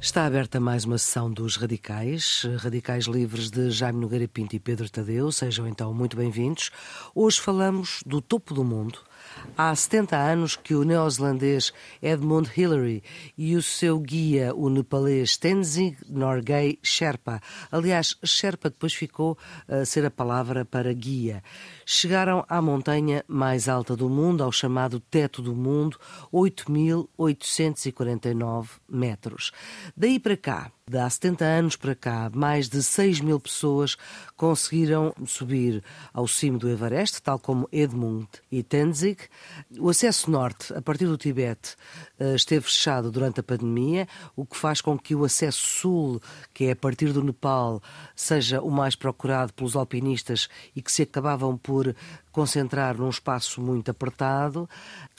Está aberta mais uma sessão dos Radicais, Radicais Livres de Jaime Nogueira Pinto e Pedro Tadeu, sejam então muito bem-vindos. Hoje falamos do topo do mundo, Há 70 anos que o neozelandês Edmund Hillary e o seu guia, o nepalês Tenzing Norgay Sherpa, aliás, Sherpa depois ficou a ser a palavra para guia, chegaram à montanha mais alta do mundo, ao chamado Teto do Mundo, 8.849 metros. Daí para cá, de há 70 anos para cá, mais de 6 mil pessoas conseguiram subir ao cimo do Everest, tal como Edmund e Tenzing. O acesso norte, a partir do Tibete, eh, esteve fechado durante a pandemia, o que faz com que o acesso sul, que é a partir do Nepal, seja o mais procurado pelos alpinistas e que se acabavam por concentrar num espaço muito apertado.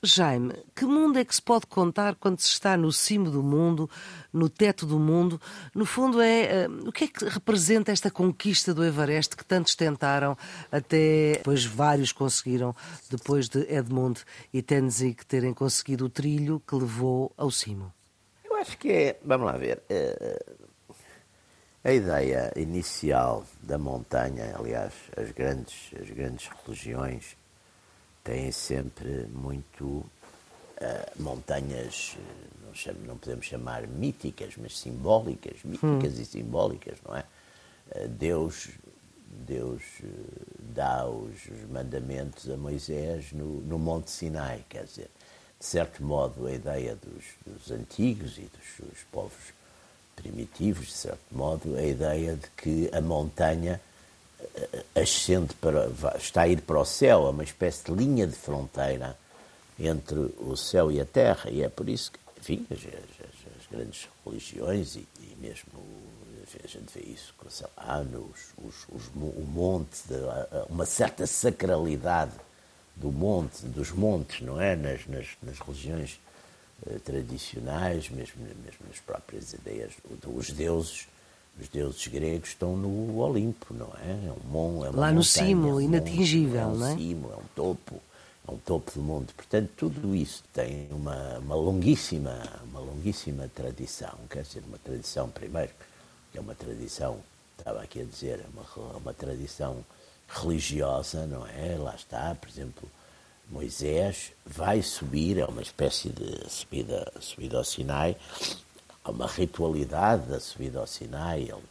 Jaime, que mundo é que se pode contar quando se está no cimo do mundo, no teto do mundo? No fundo, é uh, o que é que representa esta conquista do Everest que tantos tentaram, até depois vários conseguiram, depois de Edmund e Tenzing terem conseguido o trilho que levou ao cimo? Eu acho que é, vamos lá ver, uh, a ideia inicial da montanha, aliás, as grandes, as grandes religiões têm sempre muito uh, montanhas, não, chamo, não, podemos chamar míticas, mas simbólicas, míticas hum. e simbólicas, não é? Uh, Deus, Deus dá os, os, mandamentos a Moisés no, no Monte Sinai, quer dizer, de certo modo a ideia dos, dos antigos e dos, dos povos primitivos, de certo modo, a ideia de que a montanha eh, ascende para, está a ir para o céu, é uma espécie de linha de fronteira entre o céu e a terra, e é por isso que, enfim, as, as, as grandes religiões, e, e, mesmo a gente vê isso, sei lá, nos, os, os, o monte, de, uma certa sacralidade do monte, dos montes, não é? Nas, nas, nas religiões tradicionais, mesmo, mesmo nas próprias ideias, os deuses, os deuses gregos estão no Olimpo, não é? é um mon, é Lá no montanha, cimo, é um inatingível, monte, não é? Um cimo, é um topo, é um topo do mundo. Portanto, tudo isso tem uma, uma longuíssima, uma longuíssima tradição, quer dizer, uma tradição primeiro, que é uma tradição, estava aqui a dizer, é uma, uma tradição religiosa, não é? Lá está, por exemplo, Moisés vai subir, é uma espécie de subida, subida ao Sinai, há uma ritualidade da subida ao Sinai, ele,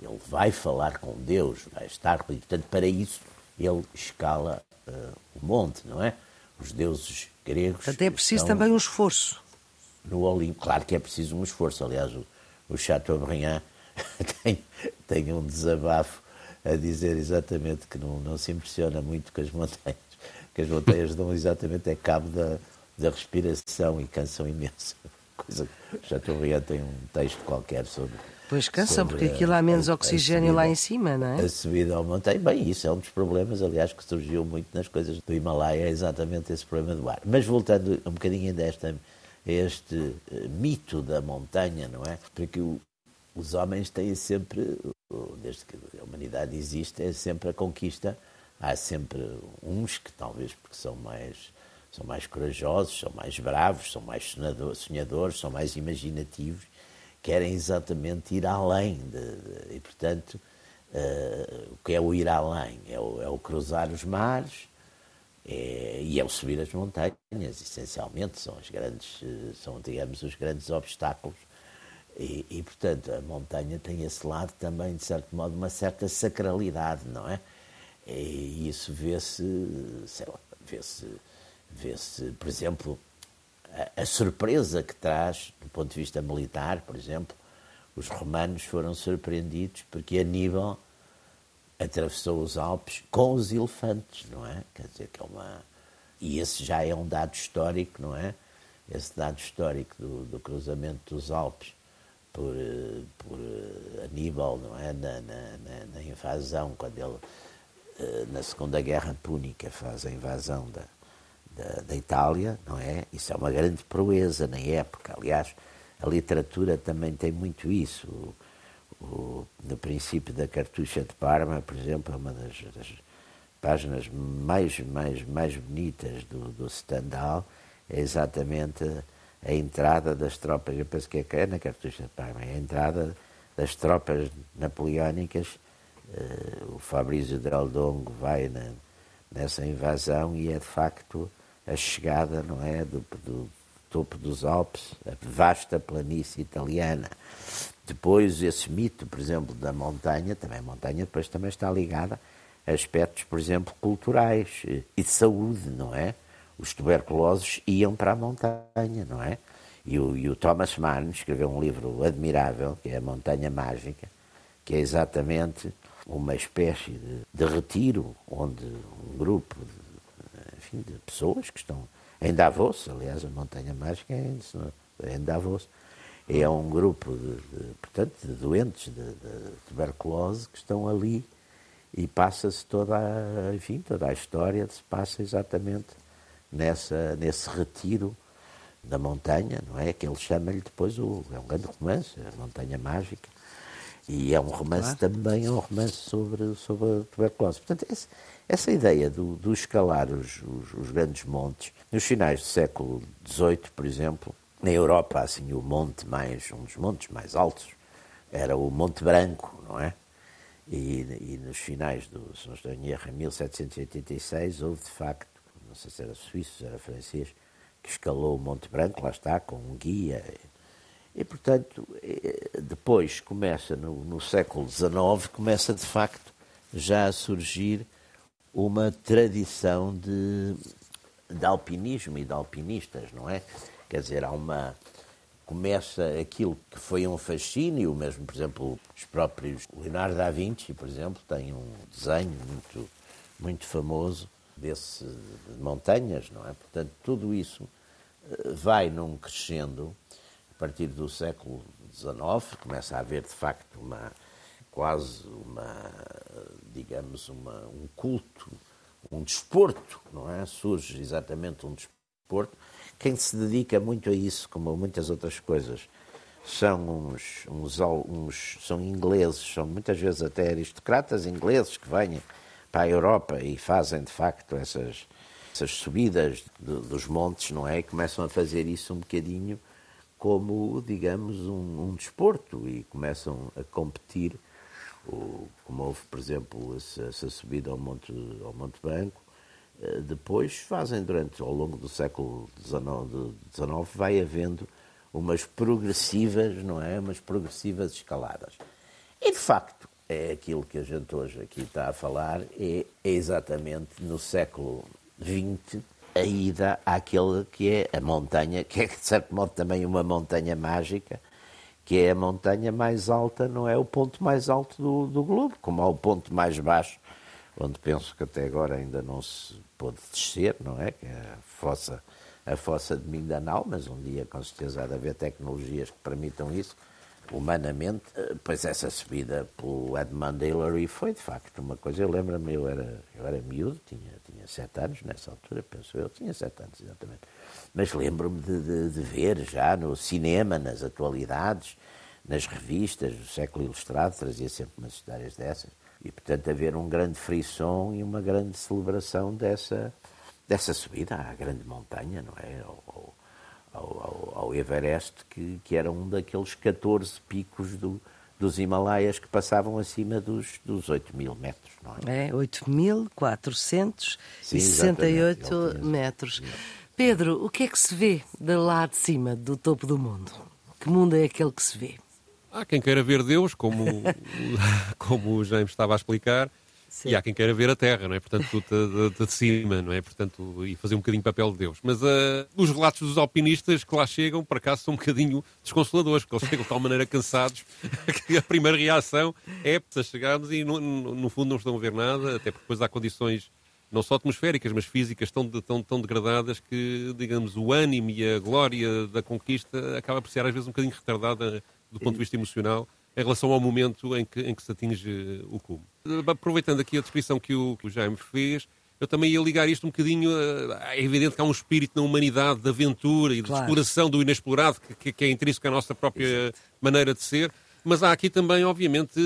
ele vai falar com Deus, vai estar, portanto, para isso ele escala uh, o monte, não é? Os deuses gregos. Até é preciso também um esforço. No Olimpo, claro que é preciso um esforço. Aliás, o, o Chateaubriand tem, tem um desabafo a dizer exatamente que não, não se impressiona muito com as montanhas que as montanhas dão exatamente é cabo da, da respiração e cansam imenso. Coisa já estou tem um texto qualquer sobre. Pois cansam, porque aquilo há menos a, oxigênio a subida, lá em cima, não é? A subida ao montanha, bem, isso é um dos problemas, aliás, que surgiu muito nas coisas do Himalaia, é exatamente esse problema do ar. Mas voltando um bocadinho desta, a este uh, mito da montanha, não é? Porque o, os homens têm sempre, desde que a humanidade existe, é sempre a conquista há sempre uns que talvez porque são mais são mais corajosos, são mais bravos, são mais sonhadores, são mais imaginativos, querem exatamente ir além de, de, e portanto uh, o que é o ir além? É o, é o cruzar os mares é, e é o subir as montanhas essencialmente são as grandes são digamos os grandes obstáculos. E, e portanto a montanha tem esse lado também de certo modo uma certa sacralidade não é e isso vê-se, sei lá, vê-se, vê-se, por exemplo, a, a, surpresa que traz, do ponto de vista militar, por exemplo, os romanos foram surpreendidos porque Aníbal atravessou os Alpes com os elefantes, não é? Quer dizer, que é uma. E esse já é um dado histórico, não é? Esse dado histórico do, do cruzamento dos Alpes por, por Aníbal, não é? Na, na, na invasão, quando ele eh, na Segunda Guerra Púnica faz a invasão da, da, da, Itália, não é? Isso é uma grande proeza na época. Aliás, a literatura também tem muito isso. O, o, no princípio da Cartucha de Parma, por exemplo, é uma das, das páginas mais, mais, mais bonitas do, do Stendhal, é exatamente a entrada das tropas, eu penso que é, é na cartucha de Parma, a entrada das tropas napoleónicas, o Fabrício de Aldongo vai na, nessa invasão e é de facto a chegada, não é, do, do topo dos Alpes, a vasta planície italiana. Depois, esse mito, por exemplo, da montanha, também a montanha depois também está ligada a aspectos, por exemplo, culturais e de saúde, não é? Os tuberculosos iam para a montanha, não é? E o, e o Thomas Mann escreveu um livro admirável, que é A Montanha Mágica, que é exatamente uma espécie de, de retiro onde um grupo de, enfim, de pessoas que estão em Davos, aliás, a Montanha Mágica é em Davos, é um grupo de, de portanto, de doentes de, de, tuberculose que estão ali e passa-se toda a, enfim, toda a história se passa exatamente nessa, nesse retiro da montanha, não é? Que ele chama-lhe depois, o, é um grande romance, a Montanha Mágica, e é um romance claro. também, é um romance sobre, sobre a tuberculose. Portanto, esse, essa ideia do, do escalar os, os, os, grandes montes, nos finais do século XVIII, por exemplo, na Europa, assim, o monte mais, um dos montes mais altos era o Monte Branco, não é? E, e nos finais do, se não estou em erro, em 1786, houve de facto, não sei se era suíço, se era francês, que escalou o Monte Branco, lá está, com um guia. E, portanto, eh, depois começa, no, no século XIX, começa de facto já a surgir uma tradição de, de alpinismo e de alpinistas, não é? Quer dizer, há uma. Começa aquilo que foi um fascínio, mesmo, por exemplo, os próprios. Leonardo da Vinci, por exemplo, tem um desenho muito, muito famoso desse de montanhas, não é? Portanto, tudo isso eh, vai num crescendo partir do século XIX, começa a haver de facto uma quase uma, digamos, uma, um culto, um desporto, não é? Surge exatamente um desporto. Quem se dedica muito a isso, como a muitas outras coisas, são uns, uns, uns são ingleses, são muitas vezes até aristocratas ingleses que vêm para a Europa e fazem de facto essas, essas subidas de, dos montes, não é? E começam a fazer isso um bocadinho como, digamos, um, um desporto e começam a competir o, como houve, por exemplo, essa, essa, subida ao Monte, ao Monte Branco, eh, depois fazem durante, ao longo do século XIX, vai havendo umas progressivas, não é? Umas progressivas escaladas. E, de facto, é aquilo que a gente hoje aqui está a falar, é, é exatamente no século XX a ida àquele que é a montanha, que é de certo modo também uma montanha mágica, que é a montanha mais alta, não é o ponto mais alto do, do globo, como há o ponto mais baixo, onde penso que até agora ainda não se pôde descer, não é? Que é a fossa, a fossa de Mindanao, mas um dia com certeza há de haver tecnologias que permitam isso humanamente, eh, pois essa subida pelo Edmund Hillary foi de facto uma coisa. Eu lembro-me, eu era, eu era miúdo, tinha, tinha sete anos nessa altura, penso eu, tinha sete anos exatamente. Mas lembro-me de, de, de, ver já no cinema, nas atualidades, nas revistas, o século ilustrado trazia sempre umas histórias dessas. E, portanto, haver um grande frisson e uma grande celebração dessa, dessa subida à grande montanha, não é? Ao, ao, ao, Everest, que, que era um daqueles 14 picos do, dos Himalaias que passavam acima dos, dos 8 mil metros, não é? É, 8.468 metros. Pedro, o que é que se vê de lá de cima, do topo do mundo? Que mundo é aquele que se vê? Há quem queira ver Deus, como, como o James estava a explicar, Sim. E há quem queira ver a Terra, não é? Portanto, de, de, de, cima, não é? Portanto, e fazer um bocadinho papel de Deus. Mas uh, os relatos dos alpinistas que lá chegam, por acaso, são um bocadinho desconsoladores, porque eles chegam de tal maneira cansados que a primeira reação é chegarmos e, no, no, fundo, não estão a ver nada, até porque depois há condições não só atmosféricas, mas físicas tão, tão, tão degradadas que, digamos, o ânimo e a glória da conquista acaba por ser às vezes um bocadinho retardada do ponto de vista emocional em relação ao momento em que, em que se atinge o cume. Aproveitando aqui a descrição que o, que o Jaime fez, eu também ia ligar isto um bocadinho. É evidente que há um espírito na humanidade de aventura e de claro. exploração do inexplorado, que, que, é intrínseco à nossa própria Exato. maneira de ser, mas há aqui também, obviamente,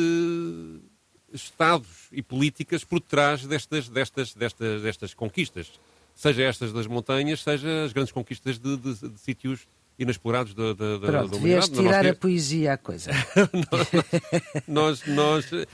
estados e políticas por trás destas, destas, destas, destas conquistas. Seja estas das montanhas, seja as grandes conquistas de, de, de sítios inexplorados da, da, Pronto, da humanidade. tirar a poesia à coisa. nós, nós, eh,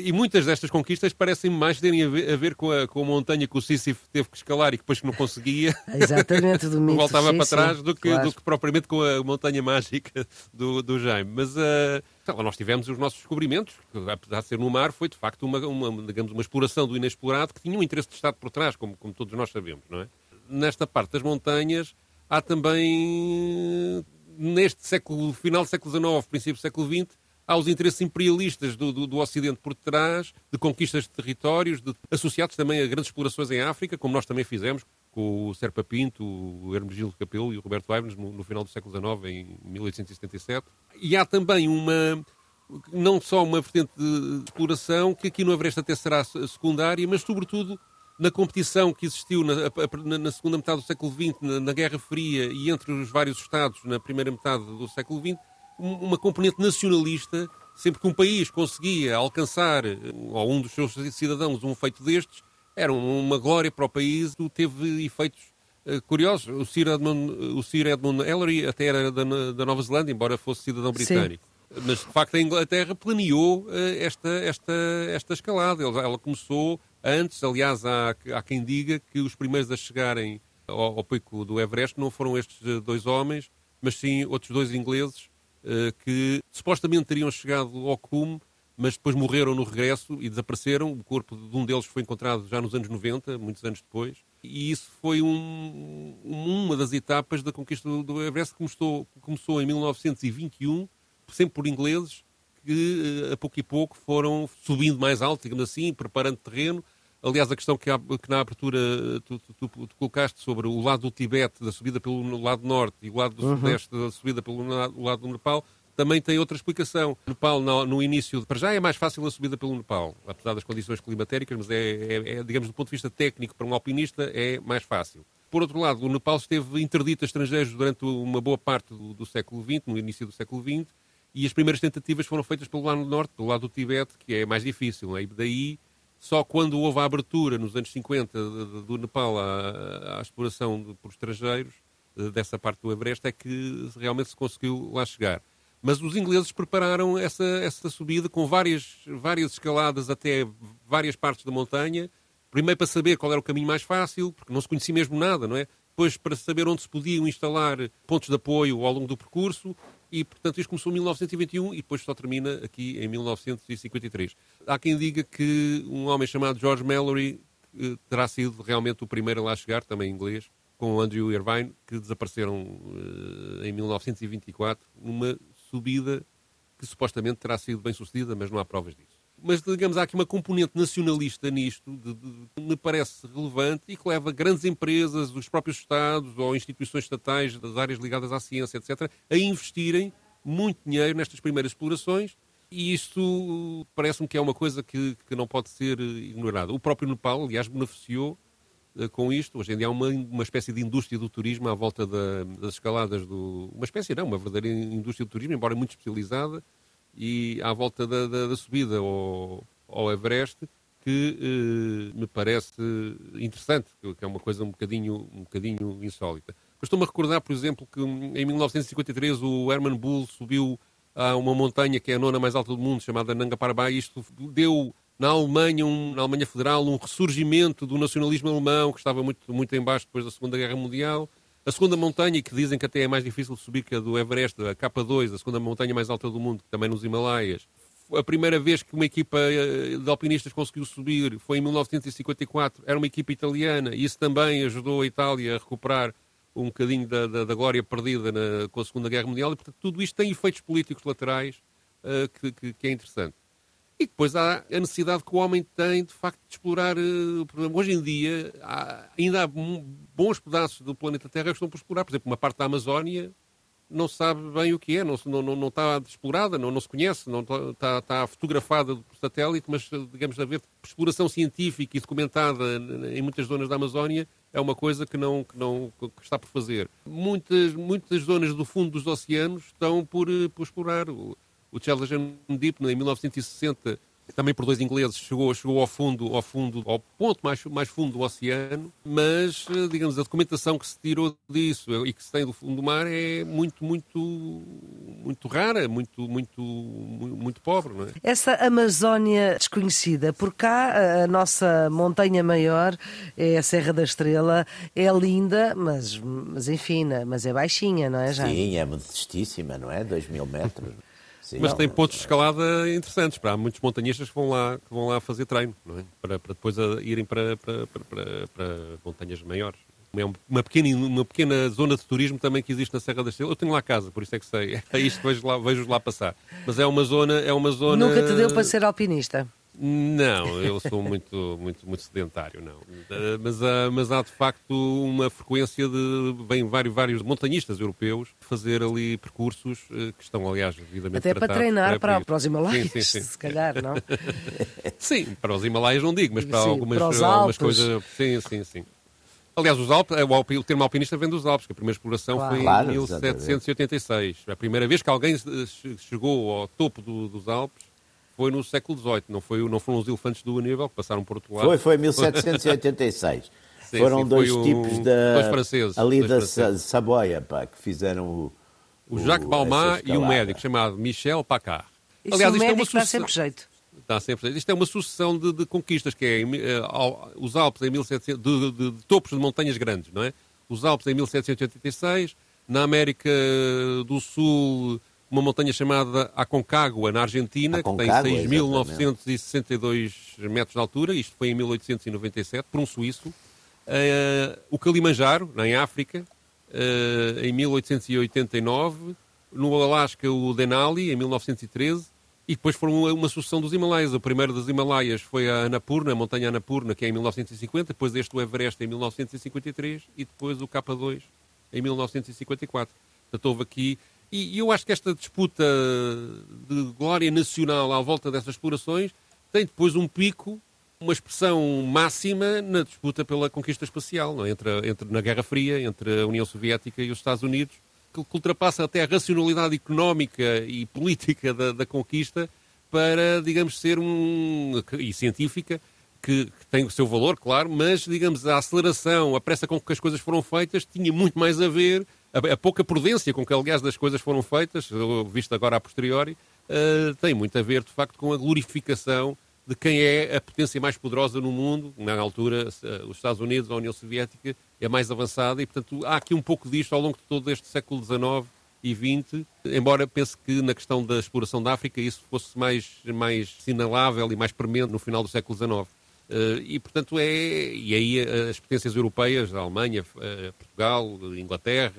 e muitas destas conquistas parecem mais terem a ver, a ver com, a, com a montanha que o Sísifo teve que escalar e que depois não conseguia. Exatamente, do mito, Voltava sim, para trás sim, do, que, claro. do que propriamente com a montanha mágica do, do Jaime. Mas uh, nós tivemos os nossos descobrimentos, que apesar de ser no mar, foi de facto uma, uma, digamos, uma exploração do inexplorado que tinha um interesse de Estado por trás, como, como todos nós sabemos, não é? Nesta parte das montanhas há também, neste século, final do século XIX, princípio do século XX, há os interesses imperialistas do, do, do, Ocidente por trás, de conquistas de territórios, de, associados também a grandes explorações em África, como nós também fizemos, com o Serpa Pinto, o Hermegildo Capelo e o Roberto Aivnes no, no, final do século XIX, em 1877. E há também uma, não só uma vertente de exploração, que aqui no Everest até será secundária, mas sobretudo na competição que existiu na, na, na segunda metade do século XX, na, na, Guerra Fria e entre os vários Estados na primeira metade do século XX, uma componente nacionalista. Sempre que um país conseguia alcançar, ou um dos seus cidadãos, um feito destes, era uma glória para o país, teve efeitos uh, curiosos. O Sir Edmund, o Sir Edmund Ellery até era da, da Nova Zelândia, embora fosse cidadão britânico. Sim. Mas, de facto, a Inglaterra planeou uh, esta, esta, esta escalada. Ela, começou antes, aliás, há, há, quem diga que os primeiros a chegarem ao, ao pico do Everest não foram estes eh, dois homens, mas sim outros dois ingleses uh, que supostamente teriam chegado ao cume mas depois morreram no regresso e desapareceram. O corpo de um deles foi encontrado já nos anos 90, muitos anos depois. E isso foi um, uma das etapas da conquista do Everest que começou, começou em 1921, sempre por ingleses, que eh, a pouco e pouco foram subindo mais alto, digamos assim, preparando terreno. Aliás, a questão que, há, que na abertura tu, tu, tu, tu, colocaste sobre o lado do Tibete, da subida pelo lado norte, e o lado do uhum. sudeste, da subida pelo lado do Nepal, também tem outra explicação. O Nepal, no, no, início, para já é mais fácil a subida pelo Nepal, apesar das condições climatéricas, mas é, é, é, digamos, do ponto de vista técnico, para um alpinista, é mais fácil. Por outro lado, o Nepal esteve interdito a estrangeiros durante uma boa parte do, do século XX, no início do século XX, e as primeiras tentativas foram feitas pelo lado norte, pelo lado do Tibete, que é mais difícil. Né? E daí, só quando houve a abertura, nos anos 50, do Nepal à, à exploração de, por estrangeiros, dessa parte do Everest, é que realmente se conseguiu lá chegar. Mas os ingleses prepararam essa, essa subida com várias, várias escaladas até várias partes da montanha. Primeiro para saber qual era o caminho mais fácil, porque não se conhecia mesmo nada, não é? Depois para saber onde se podiam instalar pontos de apoio ao longo do percurso. E, portanto, isto começou em 1921 e depois só termina aqui em 1953. Há quem diga que um homem chamado George Mallory eh, terá sido realmente o primeiro a lá chegar, também inglês, com Andrew Irvine, que desapareceram uh, em 1924 numa subida que supostamente terá sido bem sucedida, mas não há provas disso. Mas, digamos, há aqui uma componente nacionalista nisto, de, de, que me parece relevante e que leva grandes empresas, os próprios Estados ou instituições estatais das áreas ligadas à ciência, etc., a investirem muito dinheiro nestas primeiras explorações e isso parece-me que é uma coisa que, que não pode ser ignorada. O próprio Nepal, aliás, beneficiou uh, com isto. Hoje em dia há uma, uma espécie de indústria do turismo à volta da, das escaladas do... Uma espécie, não, uma verdadeira indústria do turismo, embora muito especializada, e à volta da, da, da subida ao, ao Everest, que uh, me parece interessante, que é uma coisa um bocadinho, um bocadinho insólita. Estou-me a recordar, por exemplo, que em 1953 o Herman Bull subiu a uma montanha que é a nona mais alta do mundo, chamada Nanga Parbat, e isto deu na Alemanha, um, na Alemanha Federal, um ressurgimento do nacionalismo alemão, que estava muito, muito em baixo depois da Segunda Guerra Mundial. A segunda montanha, que dizem que até é mais difícil de subir que a do Everest, a K2, a segunda montanha mais alta do mundo, também nos Himalaias. A primeira vez que uma equipa eh, de alpinistas conseguiu subir foi em 1954. Era uma equipa italiana e isso também ajudou a Itália a recuperar um bocadinho da, da, da glória perdida na, com a Segunda Guerra Mundial. E, portanto, tudo isto tem efeitos políticos laterais uh, que, que, que, é interessante. E depois há a necessidade que o homem tem, de facto, de explorar. Uh, hoje em dia, há, ainda há bons pedaços do planeta Terra que estão por explorar. Por exemplo, uma parte da Amazónia não sabe bem o que é, não, não, não está explorada, não, não se conhece, não está, está fotografada por satélite, mas, digamos, haver exploração científica e documentada em muitas zonas da Amazónia é uma coisa que não, que não que está por fazer. Muitas, muitas zonas do fundo dos oceanos estão por, por explorar. O, Challenger Deep, em 1960, também por dois ingleses, chegou, chegou ao fundo, ao fundo, ao ponto mais, mais fundo do oceano, mas, eh, digamos, a documentação que se tirou disso e que se tem do fundo do mar é muito, muito, muito rara, muito, muito, muito pobre, não é? Essa Amazónia desconhecida, por cá a nossa montanha maior é a Serra da Estrela, é linda, mas, mas enfim, né, mas é baixinha, não é, já? Sim, é modestíssima, não é? 2 mil metros. Sim, mas não, tem pontos de escalada interessantes. Para, há muitos montanhistas que vão lá, que vão lá fazer treino, é? para, para, depois irem para, para, para, para, montanhas maiores. É uma pequena, uma pequena zona de turismo também que existe na Serra da Estrela. Eu tenho lá casa, por isso é que sei. É isto que vejo lá, vejo lá passar. Mas é uma zona, é uma zona. Nunca te deu para ser alpinista? Não, eu sou muito, muito, muito sedentário, não. Mas, há, mas há de facto uma frequência de vêm vários, vários montanhistas europeus fazer ali percursos eh, que estão, aliás, devidamente Até para treinar para, para os Himalaias, sim, sim, sim. se calhar, não? sim, para os Himalaias não digo, mas para sim, algumas, para algumas coisas. Sim, sim, sim. Aliás, os Alpes, o termo alpinista vem dos Alpes, que a primeira exploração claro. foi em claro, 1786. A primeira vez que alguém chegou ao topo do, dos Alpes foi no século XVIII, não, foi, não foram os elefantes do Aníbal que passaram por outro lado. Foi, foi em 1786. sim, Foram sim, dois tipos da, dois franceses, ali dois da franceses. Saboia, pá, que fizeram o... O, Jacques Balmat e um médico chamado Michel Paccard. Isso Aliás, isto é uma sucessão... sempre jeito. Dá sempre jeito. Isto é uma sucessão de, de conquistas, que é uh, os Alpes em 1700, de, de, de topos de montanhas grandes, não é? Os Alpes em 1786, na América do Sul uma montanha chamada Aconcagua, na Argentina, Aconcagua, que tem 6.962 metros de altura, isto foi em 1897, por um suíço. Uh, o Kilimanjaro, em África, uh, em 1889. No Alasca, o Denali, em 1913. E depois foram uma sucessão dos Himalaias. O primeiro dos Himalaias foi a Annapurna, a montanha Annapurna, que é em 1950. Depois este o Everest, em 1953. E depois o K2, em 1954. Portanto, houve aqui e eu acho que esta disputa de glória nacional à volta dessas explorações tem depois um pico, uma expressão máxima na disputa pela conquista espacial, não é? entre, entre, na Guerra Fria, entre a União Soviética e os Estados Unidos, que, que ultrapassa até a racionalidade económica e política da, da conquista para, digamos, ser um. e científica, que, que, tem o seu valor, claro, mas, digamos, a aceleração, a pressa com que as coisas foram feitas tinha muito mais a ver a, a, pouca prudência com que, aliás, das coisas foram feitas, visto agora a posteriori, uh, tem muito a ver, de facto, com a glorificação de quem é a potência mais poderosa no mundo. Na altura, uh, os Estados Unidos, a União Soviética, é mais avançada e, portanto, há aqui um pouco disto ao longo de todo este século XIX e XX, embora pense que na questão da exploração da África isso fosse mais, mais sinalável e mais premente no final do século XIX. Uh, e, portanto, é. E aí eh, as potências europeias, a Alemanha, uh, Portugal, Inglaterra,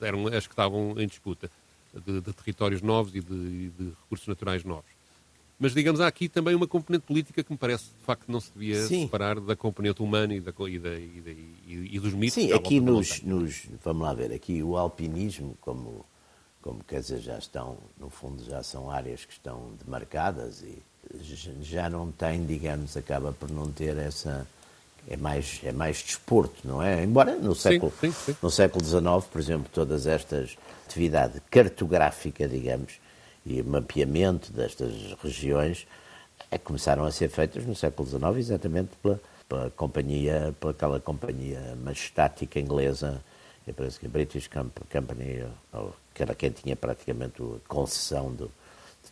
eram as que estavam em disputa de, de territórios novos e de, de, recursos naturais novos. Mas, digamos, há aqui também uma componente política que me parece, de facto, não se devia Sim. separar da componente humana e, da, e, da, e, e dos mitos. Sim, aqui nos, nos, Vamos lá ver, aqui o alpinismo, como, como quer dizer, já estão, no fundo, já são áreas que estão demarcadas e já não tem, digamos, acaba por não ter essa é mais é mais desporto, não é? Embora no século sim, sim, sim. no século XIX, por exemplo, todas estas atividade cartográfica, digamos, e mapeamento destas regiões é, começaram a ser feitas no século XIX, exatamente pela, pela companhia, pela aquela companhia majestática inglesa, eu penso que a British Company, que era quem tinha praticamente a concessão do,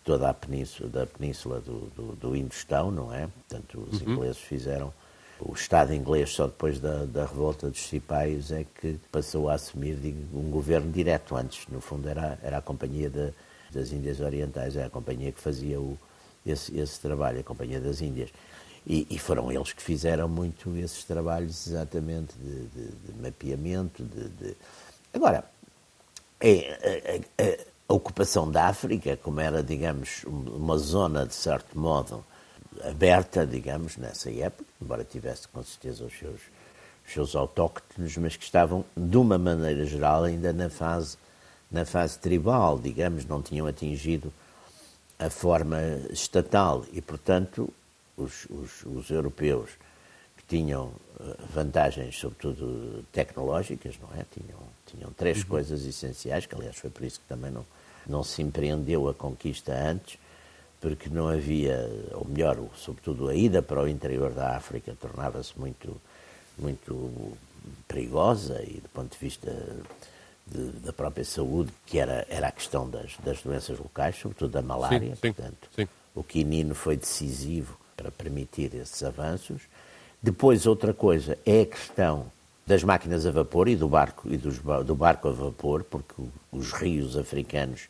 toda a península, da península do, do, do Indostão, não é? Portanto, os uhum. ingleses fizeram. O Estado inglês, só depois da, da revolta dos cipaios, é que passou a assumir digo, um governo direto. Antes, no fundo, era, era a Companhia de, das Índias Orientais, era a companhia que fazia o, esse, esse trabalho, a Companhia das Índias. E, e, foram eles que fizeram muito esses trabalhos, exatamente, de, de, de mapeamento. De, Agora, é, é, é, a ocupação da África, como era, digamos, uma zona, de certo modo, aberta, digamos, nessa época, embora tivesse com certeza os seus, os seus autóctones, mas que estavam, de uma maneira geral, ainda na fase, na fase tribal, digamos, não tinham atingido a forma estatal e, portanto, os, os, os europeus que tinham eh, vantagens, sobretudo tecnológicas, não é? Tinham, tinham três uhum. coisas essenciais, que aliás foi por isso que também não, não se empreendeu a conquista antes, porque não havia, ou melhor, sobretudo a ida para o interior da África tornava-se muito, muito perigosa e do ponto de vista de, da própria saúde, que era, era a questão das, das doenças locais, sobretudo da malária. Sim, sim, Portanto, sim. o quinino foi decisivo para permitir esses avanços. Depois, outra coisa é a questão das máquinas a vapor e do barco, e dos, do barco a vapor, porque os rios africanos,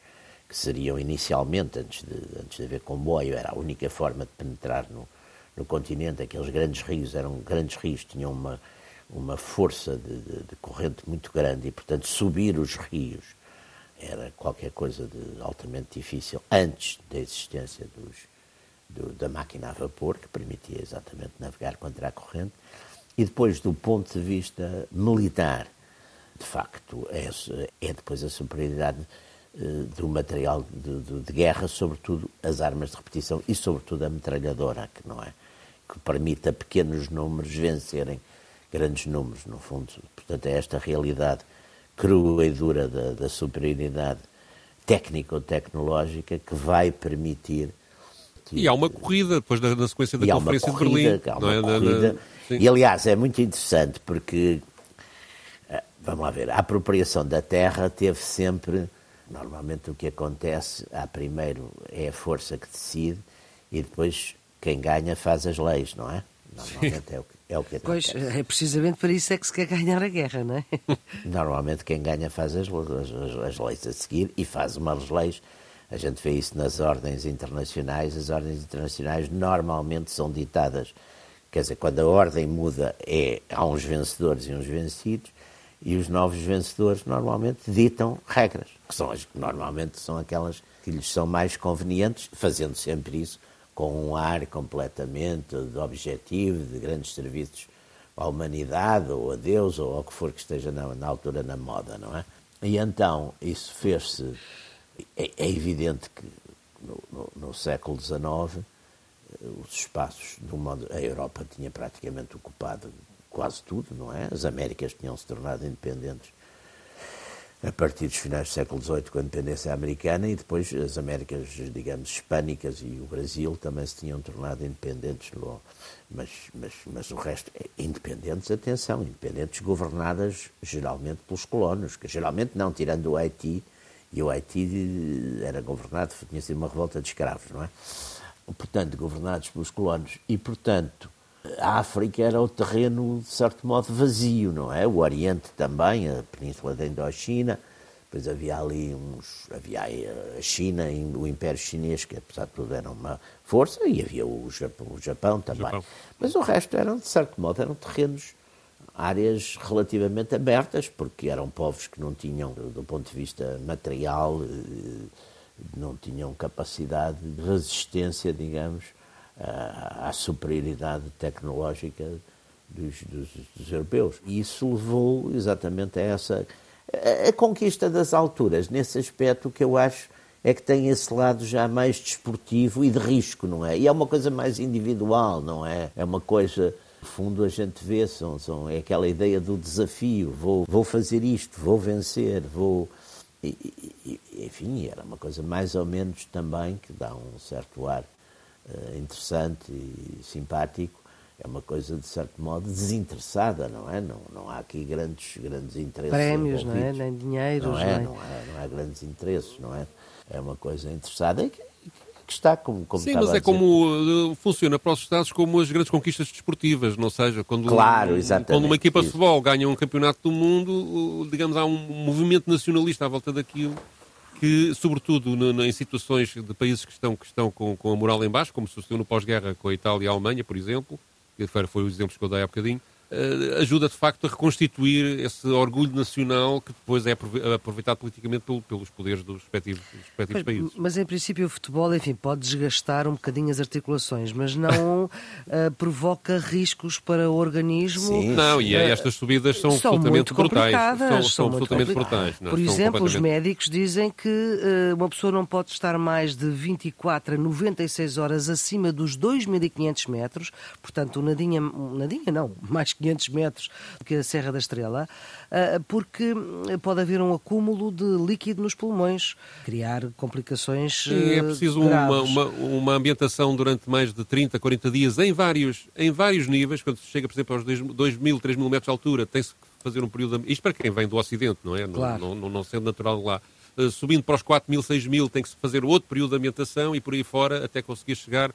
que seriam inicialmente, antes de, antes de haver comboio, era a única forma de penetrar no, no continente, aqueles grandes rios eram grandes rios, tinham uma, uma força de, de, de corrente muito grande e, portanto, subir os rios era qualquer coisa de altamente difícil antes da existência dos, do, da máquina a vapor, que permitia exatamente navegar contra a corrente. E depois, do ponto de vista militar, de facto, é, é depois a superioridade uh, do material de, de, de, guerra, sobretudo as armas de repetição e, sobretudo, a metralhadora, que não é que permite a pequenos números vencerem grandes números, no fundo. Portanto, é esta realidade crua e dura da, da superioridade técnico-tecnológica que vai permitir. E há uma corrida depois da, sequência da Conferência corrida, de Berlim. Há uma é? corrida, e aliás é muito interessante porque, eh, vamos lá ver, a apropriação da terra teve sempre, normalmente o que acontece, há primeiro é a força que decide e depois quem ganha faz as leis, não é? Normalmente é o que é o que acontece. Pois, é precisamente para isso é que se quer ganhar a guerra, não é? Normalmente quem ganha faz as, as, as leis a seguir e faz umas leis. A gente vê isso nas ordens internacionais. As ordens internacionais normalmente são ditadas. Quer dizer, quando a ordem muda, é, há uns vencedores e uns vencidos, e os novos vencedores normalmente ditam regras, que são as que normalmente são aquelas que lhes são mais convenientes, fazendo sempre isso com um ar completamente de objetivo, de grandes serviços à humanidade, ou a Deus, ou ao que for que esteja na, na altura na moda, não é? E então isso fez-se. É, é, evidente que no, no, no, século XIX os espaços do mundo. A Europa tinha praticamente ocupado quase tudo, não é? As Américas tinham se tornado independentes a partir dos finais do século XVIII, com a independência americana, e depois as Américas, digamos, hispânicas e o Brasil também se tinham tornado independentes, mas, mas, mas o resto, é independentes, atenção, independentes governadas geralmente pelos colonos, que geralmente não, tirando o Haiti, e o Haiti era governado, tinha sido uma revolta de escravos, não é? Portanto, governados pelos colonos, e portanto a África era o terreno, de certo modo, vazio, não é? O Oriente também, a Península da Indochina, depois havia ali uns. Havia a China, o Império Chinês, que apesar de tudo era uma força, e havia o Japão, o Japão também. Japão. Mas o resto eram, de certo modo, eram terrenos, áreas relativamente abertas, porque eram povos que não tinham, do ponto de vista material, eh, não tinham capacidade de resistência, digamos, à superioridade tecnológica dos, dos, dos, europeus. E isso levou exatamente a essa. A, conquista das alturas, nesse aspecto, que eu acho é que tem esse lado já mais desportivo e de risco, não é? E é uma coisa mais individual, não é? É uma coisa. No fundo, a gente vê, são, são, é aquela ideia do desafio: vou, vou fazer isto, vou vencer, vou. E, e, enfim, era uma coisa mais ou menos também que dá um certo ar uh, interessante e simpático, é uma coisa, de certo modo, desinteressada, não é? Não, não há aqui grandes, grandes interesses. Prémios, não é? Nem dinheiros. Não é, não, é? não, há grandes interesses, não é? É uma coisa interessada e que, que está como, como Sim, mas é como funciona para os Estados como as grandes conquistas desportivas, não seja, quando, claro, quando uma equipa de futebol ganha um campeonato do mundo, digamos, há um movimento nacionalista à volta daquilo que, sobretudo em situações de países que estão, que estão com, com a moral em baixo, como sucedeu no pós-guerra com a Itália e a Alemanha, por exemplo, que foi o exemplo que eu dei há bocadinho, ajuda de facto a reconstituir esse orgulho nacional que depois é aproveitado politicamente pelo, pelos poderes dos respectivos, dos respectivos mas, países. Mas em princípio o futebol, enfim, pode desgastar um bocadinho as articulações, mas não uh, provoca riscos para o organismo. Sim. Não, e uh, estas subidas são, são absolutamente brutais. São, são, são absolutamente brutais. Não, Por exemplo, os médicos dizem que uma pessoa não pode estar mais de 24 a 96 horas acima dos 2.500 metros, portanto, nadinha, nadinha não, mais 500 metros que a Serra da Estrela, uh, porque pode haver um acúmulo de líquido nos pulmões, criar complicações é preciso uma, uma, uma, ambientação durante mais de 30, 40 dias em vários, em vários níveis. Quando se chega, por exemplo, aos 2 mil, 3 mil metros de altura, tem-se que fazer um período... De... Isto para quem vem do Ocidente, não é? Claro. Não, não, não sendo natural lá. Uh, subindo para os 4 mil, 6 mil, tem que se fazer outro período de ambientação e por aí fora até conseguir chegar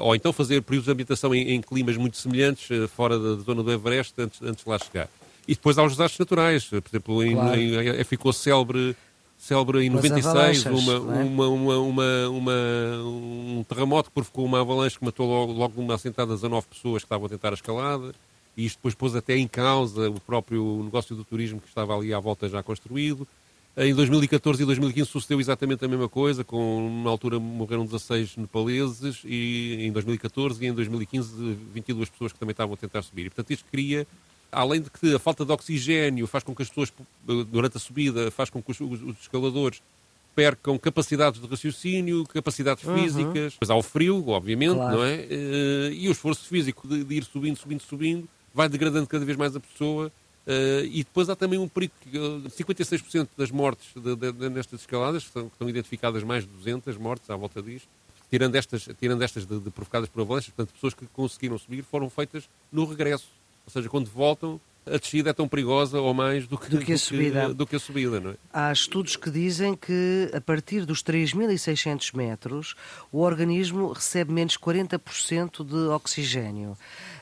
ou então fazer períodos de habitação em, em climas muito semelhantes, uh, fora da, zona do Everest, antes, antes de lá chegar. E depois há os desastres naturais, por exemplo, em, claro. em, em, ficou célebre, célebre em 96 uma, é? uma, uma, uma, um terremoto que provocou uma avalanche que matou logo, logo uma assentada 19 pessoas que estavam a tentar a escalada. E isto depois pôs até em causa o próprio negócio do turismo que estava ali à volta já construído. Em 2014 e 2015 sucedeu exatamente a mesma coisa, com na altura morreram 16 nepaleses e em 2014 e em 2015 22 pessoas que também estavam a tentar subir. E, portanto, isto cria, além de que a falta de oxigênio faz com que as pessoas, durante a subida, faz com que os, os, escaladores percam capacidades de raciocínio, capacidades uhum. físicas. Depois há o frio, obviamente, claro. não é? Eh, e o esforço físico de, de ir subindo, subindo, subindo, vai degradando cada vez mais a pessoa Uh, e depois há também um perigo, que 56% eh, das mortes de, de, de, nestas escaladas, que estão, que estão, identificadas mais de 200 mortes à volta disto, tirando estas, tirando estas de, provocadas por avalanches, portanto, pessoas que conseguiram subir foram feitas no regresso. Ou seja, quando voltam, a descida é tão perigosa ou mais do que, do que, a, subida. Que, do que a subida. Não é? Há estudos que dizem que a partir dos 3.600 metros o organismo recebe menos 40% de oxigênio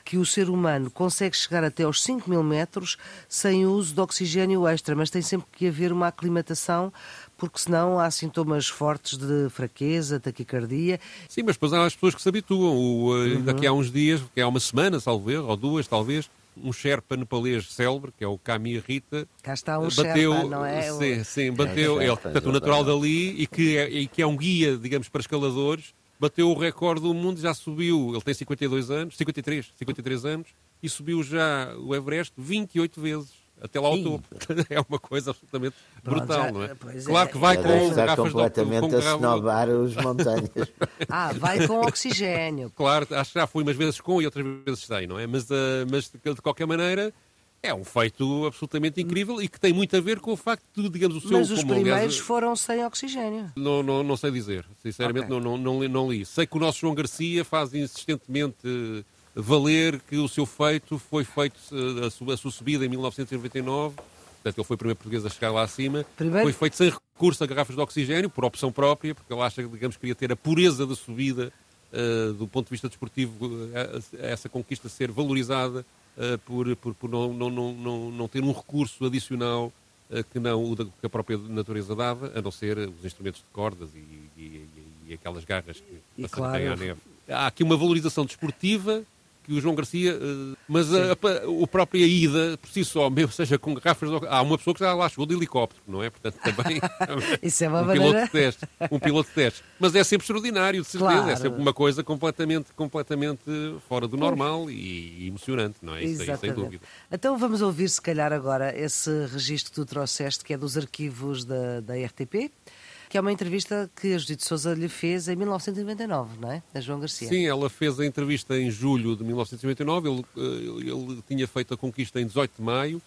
que o ser humano consegue chegar até aos 5 mil metros sem o uso de oxigênio extra, mas tem sempre que haver uma aclimatação porque senão há sintomas fortes de fraqueza, taquicardia. Sim, mas depois há as pessoas que se habituam. O, uhum. Daqui a uns dias, que há uma semana, talvez, ou duas, talvez, um Sherpa nepalês célebre, que é o Kami Rita. Cá está um bateu, Sherpa, não é? Sim, sim bateu. É, ele, portanto, o natural dali e que, é, e que é um guia, digamos, para escaladores bateu o recorde do mundo, já subiu, ele tem 52 anos, 53, 53 anos, e subiu já o Everest 28 vezes. Até lá ao topo. É uma coisa absolutamente Pronto, brutal, já, não é? Claro é. que vai com está completamente a snobar os montanhas. ah, vai com oxigênio. Claro, acho que já fui umas vezes com e outras vezes sem, não é? Mas, uh, mas de qualquer maneira, é um feito absolutamente incrível e que tem muito a ver com o facto de, digamos, o seu... Mas os primeiros aliás, foram sem oxigênio. Não, não, não sei dizer. Sinceramente, okay. não, não, não, não li. Sei que o nosso João Garcia faz insistentemente valer que o seu feito foi feito, eh, a sua, a sua subida em 1999 portanto ele foi o primeiro português a chegar lá acima, primeiro... foi feito sem recurso a garrafas de oxigênio, por opção própria, porque ele acha que, digamos, queria ter a pureza da subida, uh, do ponto de vista desportivo, uh, essa conquista ser valorizada uh, por, por, por não, não, não, não, ter um recurso adicional que não o da, que a própria natureza dava, a não ser os instrumentos de cordas e, e, e, e aquelas garras que e, claro. à neve. Há aqui uma valorização desportiva que o João Garcia, uh, mas a, a, o própria ida, por si só, mesmo seja com garrafas, há uma pessoa que já lá chegou de helicóptero, não é? Portanto, também Isso é uma um maneira... piloto de teste, um piloto de teste. Mas é sempre extraordinário, de certeza, claro. é sempre uma coisa completamente, completamente fora do normal e, e emocionante, não é? Isso aí, sem dúvida. Então vamos ouvir, se calhar, agora esse registro que tu trouxeste, que é dos arquivos da, da RTP que é uma entrevista que a Judite Souza lhe fez em 1999, não é? A João Garcia. Sim, ela fez a entrevista em julho de 1999, ele, eh, ele tinha feito a conquista em 18 de maio,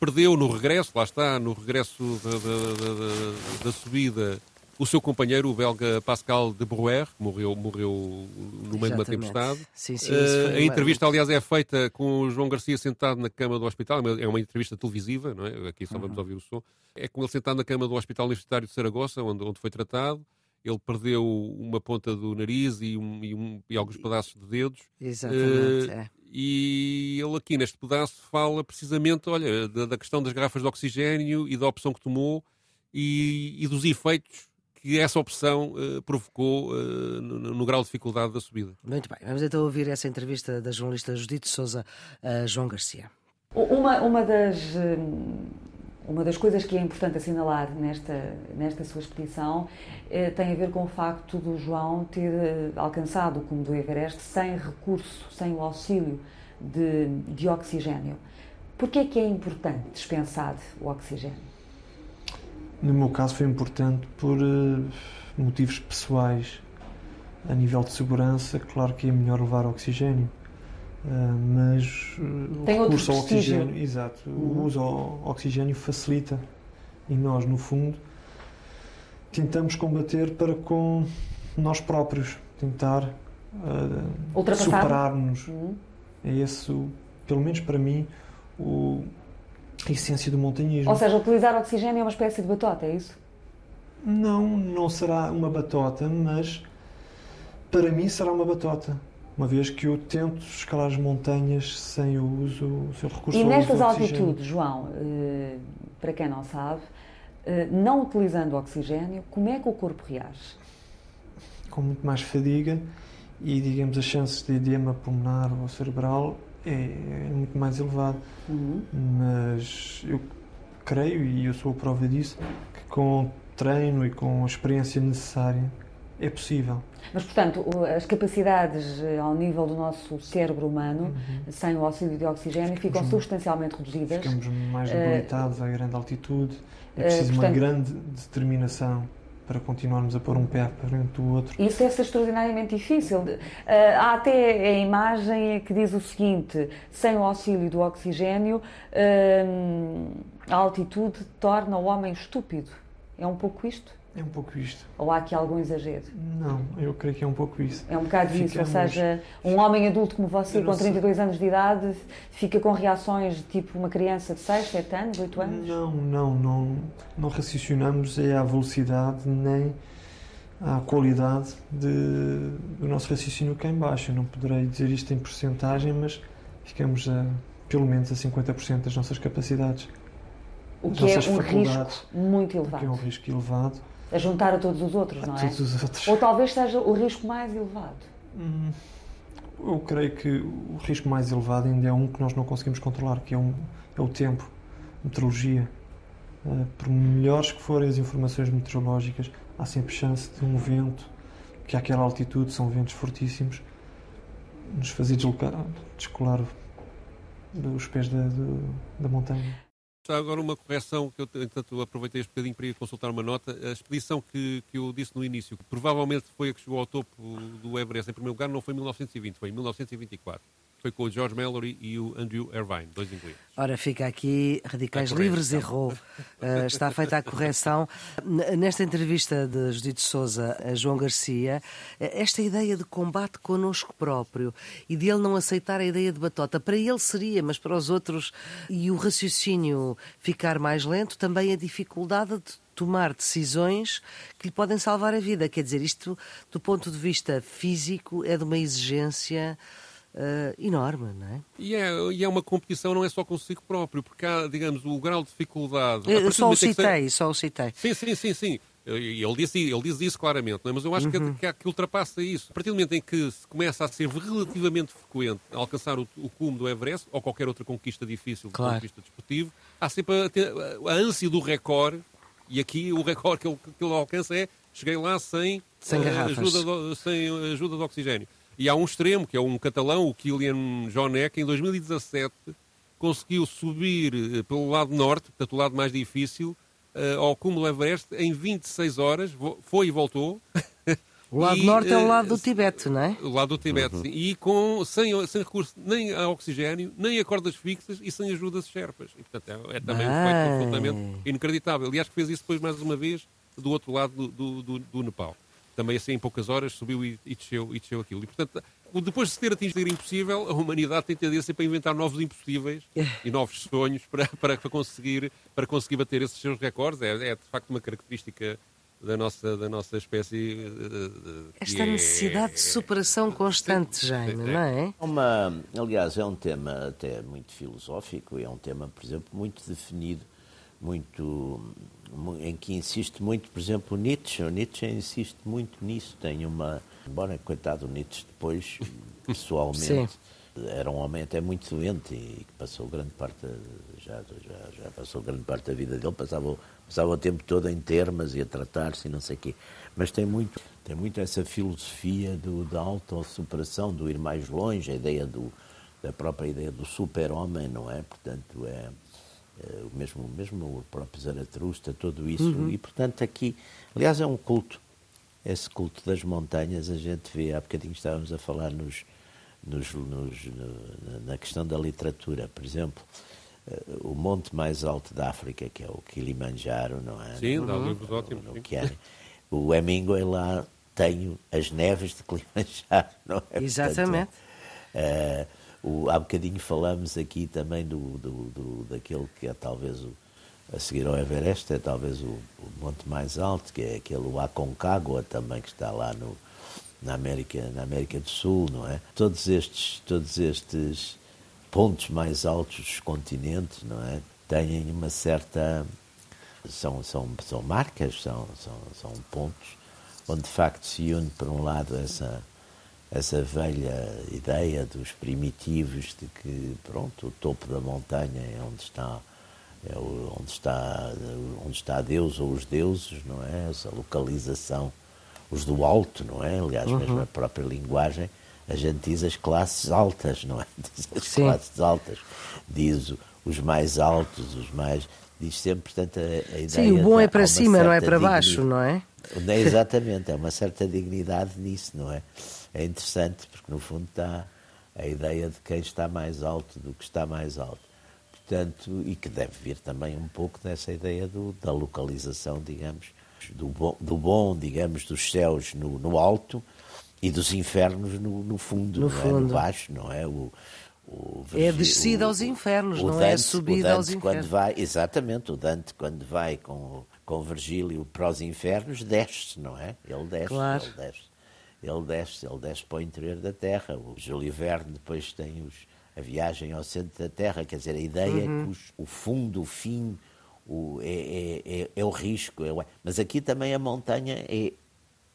perdeu no regresso, lá está, no regresso da, da, da, da subida o seu companheiro, o belga Pascal de Brouwer, morreu, morreu no meio Exatamente. de uma tempestade. Sim, sim, uh, a entrevista, aliás, é feita com o João Garcia sentado na cama do hospital. É uma entrevista televisiva, não é? Aqui só vamos uhum. ouvir o som. É com ele sentado na cama do Hospital Universitário de Saragossa, onde, onde foi tratado. Ele perdeu uma ponta do nariz e, um, e, um, e alguns pedaços de dedos. Exatamente. Uh, é. E ele aqui neste pedaço fala precisamente, olha, da, da, questão das garrafas de oxigênio e da opção que tomou e, e dos efeitos que essa opção uh, provocou uh, no, no, grau de dificuldade da subida. Muito bem, vamos então ouvir essa entrevista da jornalista Judite Souza a João Garcia. Uma, uma, das, eh, uma das coisas que é importante assinalar nesta, nesta sua expedição eh, tem a ver com o facto do João ter alcançado o cume do Everest sem recurso, sem o auxílio de, de oxigênio. Por que é que é importante dispensar o oxigênio? No meu caso foi importante por uh, motivos pessoais. A nível de segurança, claro que é melhor levar oxigênio. mas uh, Tem o recurso ao oxigênio, exato, Uhum. o uso ao oxigênio facilita e nós, no fundo, tentamos combater para com nós próprios, tentar uh, superar-nos. Uhum. É esse, o- pelo menos para mim, o, a essência do montanhismo. Ou seja, utilizar oxigênio é uma espécie de batota, é isso? Não, não será uma batota, mas para mim será uma batota. Uma vez que eu tento escalar as montanhas sem o uso, o seu recurso E nestas altitudes, João, eh, para quem não sabe, eh, não utilizando oxigênio, como é que o corpo reage? Com muito mais fadiga e, digamos, as chances de edema pulmonar ou cerebral é, é muito mais elevado. Uhum. Mas eu creio, e eu sou a prova disso, que com treino e com a experiência necessária é possível. Mas, portanto, as capacidades eh, ao nível do nosso cérebro humano, sem o auxílio de oxigênio, ficam substancialmente reduzidas. Ficamos mais Eh, debilitados a grande altitude. É eh, preciso uma portanto- grande determinação para continuarmos a pôr um pé para frente do outro. Isso ser extraordinariamente difícil. Ah, há até a imagem que diz o seguinte: sem o auxílio do oxigênio, hum, a altitude torna o homem estúpido. É um pouco isto? É um pouco isto. Ou há aqui algum exagero? Não, eu creio que é um pouco isso. É um bocado isso, ou Ficamos- seja, um homem adulto como você, com sei. 32 anos de idade, fica com reações tipo uma criança de 6, 7 anos, 8 anos? Não, não, não, não raciocinamos é à velocidade nem à qualidade de- do nosso raciocínio cá em baixo. Eu não poderei dizer isto em porcentagem, mas ficamos a pelo menos a 50% das nossas capacidades, O que é um risco muito o que é um elevado. risco elevado A juntar a todos os outros, a não é? os outros. Ou talvez seja o risco mais elevado. Hum, Eu creio que o risco mais elevado ainda é um que nós não conseguimos controlar, que é, um, é o tempo, meteorologia. Eh, Por melhores que forem as informações meteorológicas, há sempre chance de um vento, que àquela altitude são ventos fortíssimos, nos fazer deslocar, descolar dos pés da, do- da montanha. Já agora uma correção que eu, entretanto, aproveitei este bocadinho para ir consultar uma nota. A expedição que, que eu disse no início, que provavelmente foi a que chegou ao topo do Everest em primeiro lugar, não foi em 1920, foi em 1924. Foi com o George Mallory e o Andrew Irvine, dois ingleses. Ora, fica aqui, Radicais Livres errou. Uh, está feita a correção. Nesta entrevista de Judite Souza a João Garcia, eh, esta ideia de combate connosco próprio e de ele não aceitar a ideia de batota, para ele seria, mas para os outros, e o raciocínio ficar mais lento, também a dificuldade de tomar decisões que lhe podem salvar a vida. Quer dizer, isto, do ponto de vista físico, é de uma exigência eh, enorme, não é? E é, e é uma competição, não é só consigo próprio, porque há, digamos, o grau de dificuldade. a Eu do só o que citei, só o citei. Sim, sim, sim, sim. Ele diz, ele diz isso claramente, é? mas eu acho que, que, há- que ultrapassa isso. A partir do momento em que se começa a ser relativamente frequente alcançar o, o cume do Everest ou qualquer outra conquista difícil do Claro. ponto de vista desportivo, há sempre a, ter- a ânsia do recorde, e aqui o recorde que ele, que ele alcança é cheguei lá sem, Sem eh, garrafas. ajuda, de, sem ajuda de oxigênio. E há um extremo, que é um catalão, o Kilian Jornet, que em 2017 conseguiu subir eh, pelo lado norte, portanto o lado mais difícil, eh, ao cúmulo Everest em 26 horas, foi e voltou. O lado E, norte é o eh, lado do Tibete, não é? O lado do Tibete, sim. E com, sem, sem recurso nem a oxigênio, nem a cordas fixas e sem ajuda de Sherpas. E, portanto, é, é também um feito absolutamente inacreditável. Aliás, que fez isso depois mais uma vez do outro lado do, do, do- do Nepal. Também assim, em poucas horas, subiu e, e desceu, e desceu aquilo. E, portanto, depois de se ter atingido o impossível, a humanidade tem tendência para inventar novos impossíveis e novos sonhos para, para, para conseguir, para conseguir bater esses seus recordes. É, é, de facto, uma característica da nossa, da nossa espécie. eh, eh, Esta é- necessidade de superação constante, Sim, Jaime, sim, não é? É Uma, aliás, é um tema até muito filosófico, é um tema, por exemplo, muito definido, muito mu- em que insiste muito, por exemplo, o Nietzsche. O Nietzsche insiste muito nisso. Tem uma, embora coitado o Nietzsche depois, pessoalmente, era um homem até muito doente e que passou grande parte, já, já, já passou grande parte da vida dele, passava, passava o tempo todo em termas e a tratar-se e não sei o quê. Mas tem muito, tem muito essa filosofia do, da autossuperação, do ir mais longe, a ideia do, da própria ideia do super-homem, não é? Portanto, é, mesmo, mesmo o próprio Zaratrusta, tudo isso. E, portanto, aqui, aliás, é um culto. Esse culto das montanhas, a gente vê, há bocadinho estávamos a falar nos, nos, nos, na questão da literatura. Por exemplo, eh, o monte mais alto da África, que é o Kilimanjaro, não é? Sim, dá livros ótimos. No, no o Hemingway lá tem as neves de Kilimanjaro, não é? Exatamente. Portanto, uh, o, há bocadinho falamos aqui também do, do, do, daquele que é talvez o, a seguir ao Everest, é talvez o, o monte mais alto, que é aquele o Aconcagua também, que está lá no, na América, na América do Sul, não é? Todos estes, todos estes pontos mais altos dos continentes, não é? Têm uma certa são são são marcas, são são são pontos onde de facto se une por um lado essa essa velha ideia dos primitivos de que pronto o topo da montanha é onde está é onde está onde está Deus ou os deuses, não é? Essa localização os do alto, não é? Aliás, uhum. mesmo a própria linguagem, a gente diz as classes altas, não é? Diz as Sim. classes altas, diz os mais altos, os mais. Diz sempre, portanto, a, a ideia. Sim, o bom é para cima, não é para baixo, não é? é? Exatamente, é uma certa dignidade nisso, não é? É interessante, porque no fundo está a ideia de quem está mais alto do que está mais alto. Portanto, e que deve vir também um pouco dessa ideia do, da localização, digamos, do bom, do bom digamos, dos céus no, no alto e dos infernos no, no fundo, no, fundo. É? no baixo, não é? O, o é descida aos infernos, não é? Dante, é subida aos infernos. Vai, exatamente, o Dante quando vai com, com Virgílio para os infernos desce, não é? Ele desce, claro. ele desce. Ele desce, ele desce para o interior da Terra. O Júlio Verne depois tem os, a viagem ao centro da Terra, quer dizer, a ideia uhum. é que os, o fundo, o fim, o, é, é, é, é, o risco. É o, mas aqui também a montanha é,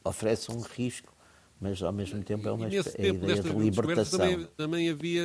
oferece um risco, mas ao mesmo tempo é uma e nesse é tempo ideia de libertação. Também, também, havia,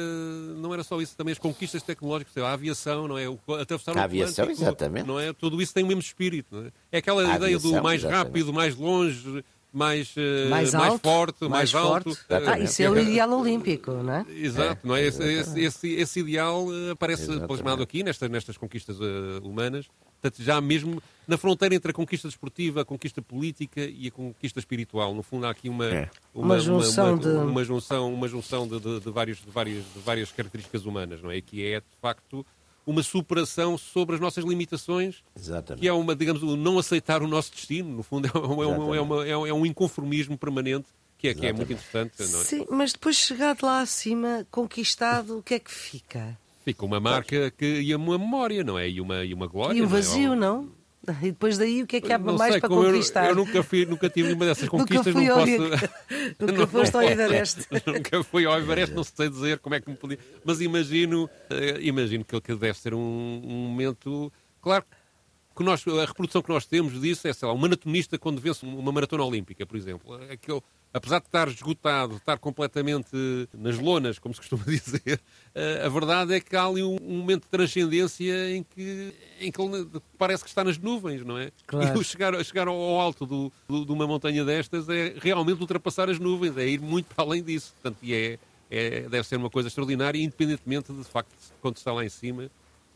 não era só isso, também as conquistas tecnológicas, a aviação, não é? O, atravessar a aviação, exatamente. Não é? Tudo isso tem o mesmo espírito, não é? É aquela a ideia aviação, do mais exatamente. rápido, mais longe, mais, uh, mais, mais, forte, mais, mais alto. Forte. Ah, isso é o ideal olímpico, não é? Exato, não é? Esse, esse, esse, esse ideal uh, aparece plasmado aqui nestas, nestas conquistas humanas. Portanto, já mesmo na fronteira entre a conquista desportiva, a conquista política e a conquista espiritual. No fundo, há aqui uma, é. uma, uma, junção, uma, de... uma junção, uma junção de, de, de, vários, de, várias, de várias características humanas, não é? Que é, de facto, uma superação sobre as nossas limitações, Exatamente. que é uma, digamos, o não aceitar o nosso destino, no fundo, é, uma, é, uma, é, um inconformismo permanente que é, que é muito interessante. Não é? Sim, mas depois chegado lá acima, conquistado, o que é que fica? Fica uma marca que, e uma memória, não é? E uma, e uma glória. E um vazio, não? E depois daí o que é que há não mais sei, para conquistar? Eu, eu, nunca, fui, nunca tive nenhuma dessas conquistas, nunca não posso. nunca não, foste ao Everest. nunca fui ao Everest, não sei dizer como é que me podia. Mas imagino, uh, imagino que, que deve ser um, um momento. Claro que nós, a reprodução que nós temos disso é, sei lá, um maratonista quando vence uma maratona olímpica, por exemplo. Aquele, apesar de estar esgotado, de estar completamente nas lonas, como se costuma dizer, eh, a verdade é que há ali um, momento de transcendência em que, em que ele parece que está nas nuvens, não é? Claro. E chegar, chegar ao alto do, do, de uma montanha destas é realmente ultrapassar as nuvens, é ir muito para além disso. Portanto, e é, é, deve ser uma coisa extraordinária, independentemente de, de facto, quando está lá em cima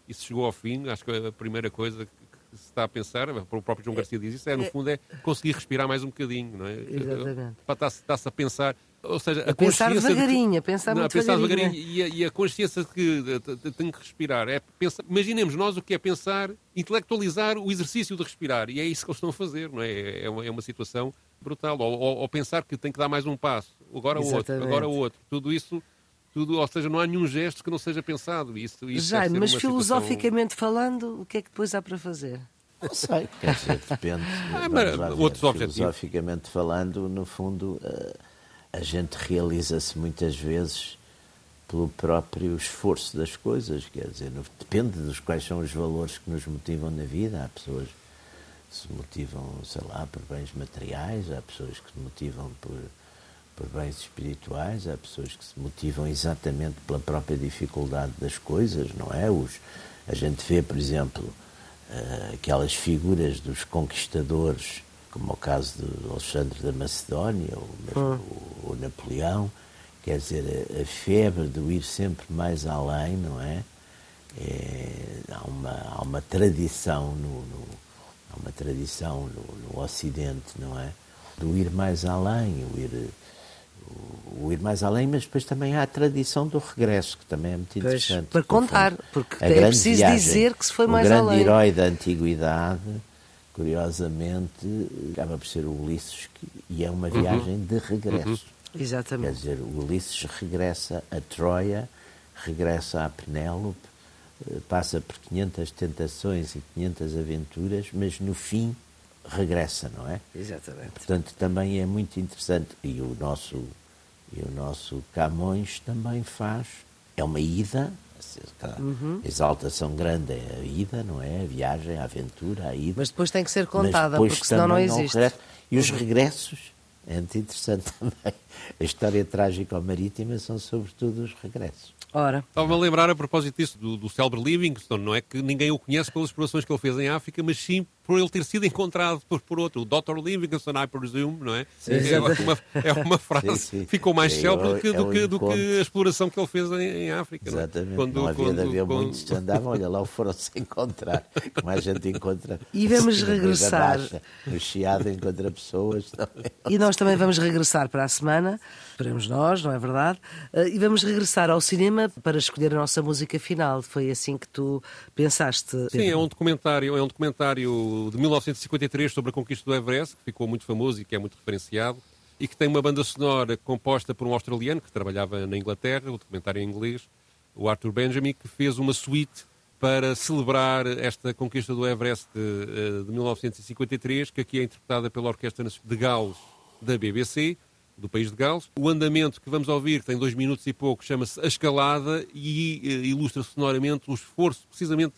e se chegou ao fim, acho que a primeira coisa se está a pensar, o próprio João Garcia diz isso, é no é. fundo é conseguir respirar mais um bocadinho, não é? Exatamente. Está-se a pensar, ou seja, a, a pensar devagarinho, de, a pensar não, muito a pensar devagarinho, devagarinho e, a, e, a, consciência de que tem que respirar. É pensar, imaginemos nós o que é pensar, intelectualizar o exercício de respirar, e é isso que eles estão a fazer, não é? É uma, é uma situação brutal. Ou, ou, ou, pensar que tem que dar mais um passo, agora o outro, agora o outro. Tudo isso tudo, ou seja, não há nenhum gesto que não seja pensado. Isso, isso Já, mas filosoficamente situação... falando, o que é que depois há para fazer? Não sei, quer dizer, depende. Ah, mas, outros objetivos. Filosoficamente falando, no fundo, eh, a gente realiza-se muitas vezes pelo próprio esforço das coisas, quer dizer, depende dos quais são os valores que nos motivam na vida. Há pessoas que se motivam, sei lá, por bens materiais, há pessoas que se motivam por por bens espirituais, há pessoas que se motivam exatamente pela própria dificuldade das coisas, não é? Os, a gente vê, por exemplo, uh, aquelas figuras dos conquistadores, como o caso de Alexandre da Macedónia, ou mesmo o, o, Napoleão, quer dizer, a, a, febre do ir sempre mais além, não é? é há, uma, há uma tradição no, no há uma tradição no, no Ocidente, não é? Do ir mais além, o ir o, ir mais além, mas depois também há a tradição do regresso, que também é muito interessante. Pois, para contar, porque é preciso viagem, dizer que se foi mais além. O grande herói da antiguidade, curiosamente, acaba por ser o Ulisses, que, e é uma uhum. viagem uhum. de regresso. Uhum. Exatamente. Quer dizer, o Ulisses regressa a Troia, regressa a Penélope, eh, passa por 500 tentações e 500 aventuras, mas no fim regressa, não é? Exatamente. Portanto, também é muito interessante. E o nosso, e o nosso Camões também faz. É uma ida, uhum. exaltação grande é a ida, não é? A viagem, a aventura, a ida. Mas depois tem que ser contada, porque senão não existe. Não e os uhum. regressos, é muito interessante também. A história trágica ou marítima são sobretudo os regressos. Ora. Estava-me a lembrar a propósito disso, do, do célebre Livingstone, não é que ninguém o conhece pelas explorações que ele fez em África, mas sim por ele ter sido encontrado por, por outro. O Dr. Livingstone, I presume, não é? Sim, é, uma, é uma frase sim, sim. ficou mais é, célebre do, que, do, que, do que a exploração que ele fez em, em África. Exatamente. Quando, não havia quando, de haver quando... muitos que andavam, olha lá, foram-se encontrar. Como a gente encontra. E vamos regressar. Baixa, no Chiado encontra pessoas também. E nós também vamos regressar para a semana, esperemos nós, não é verdade? Eh, e vamos regressar ao cinema para escolher a nossa música final. Foi assim que tu pensaste? Pedro? Sim, é um documentário, é um documentário de 1953 sobre a conquista do Everest, que ficou muito famoso e que é muito referenciado, e que tem uma banda sonora composta por um australiano que trabalhava na Inglaterra, o documentário em inglês, o Arthur Benjamin, que fez uma suite para celebrar esta conquista do Everest de, de 1953, que aqui é interpretada pela Orquestra de Gales da BBC, do país de Gales. O andamento que vamos ouvir, que tem dois minutos e pouco, chama-se A Escalada e uh, ilustra sonoramente o esforço, precisamente,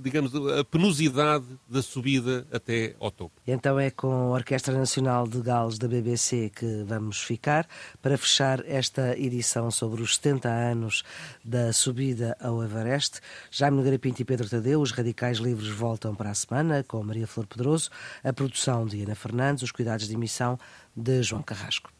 digamos, a penosidade da subida até ao topo. Então é com a Orquestra Nacional de Gales da BBC que vamos ficar para fechar esta edição sobre os 70 anos da subida ao Everest. Jaime Nogueira Pinto e Pedro Tadeu, os Radicais Livres voltam para a semana com Maria Flor Pedroso, a produção de Ana Fernandes, os cuidados de emissão de João Carrasco.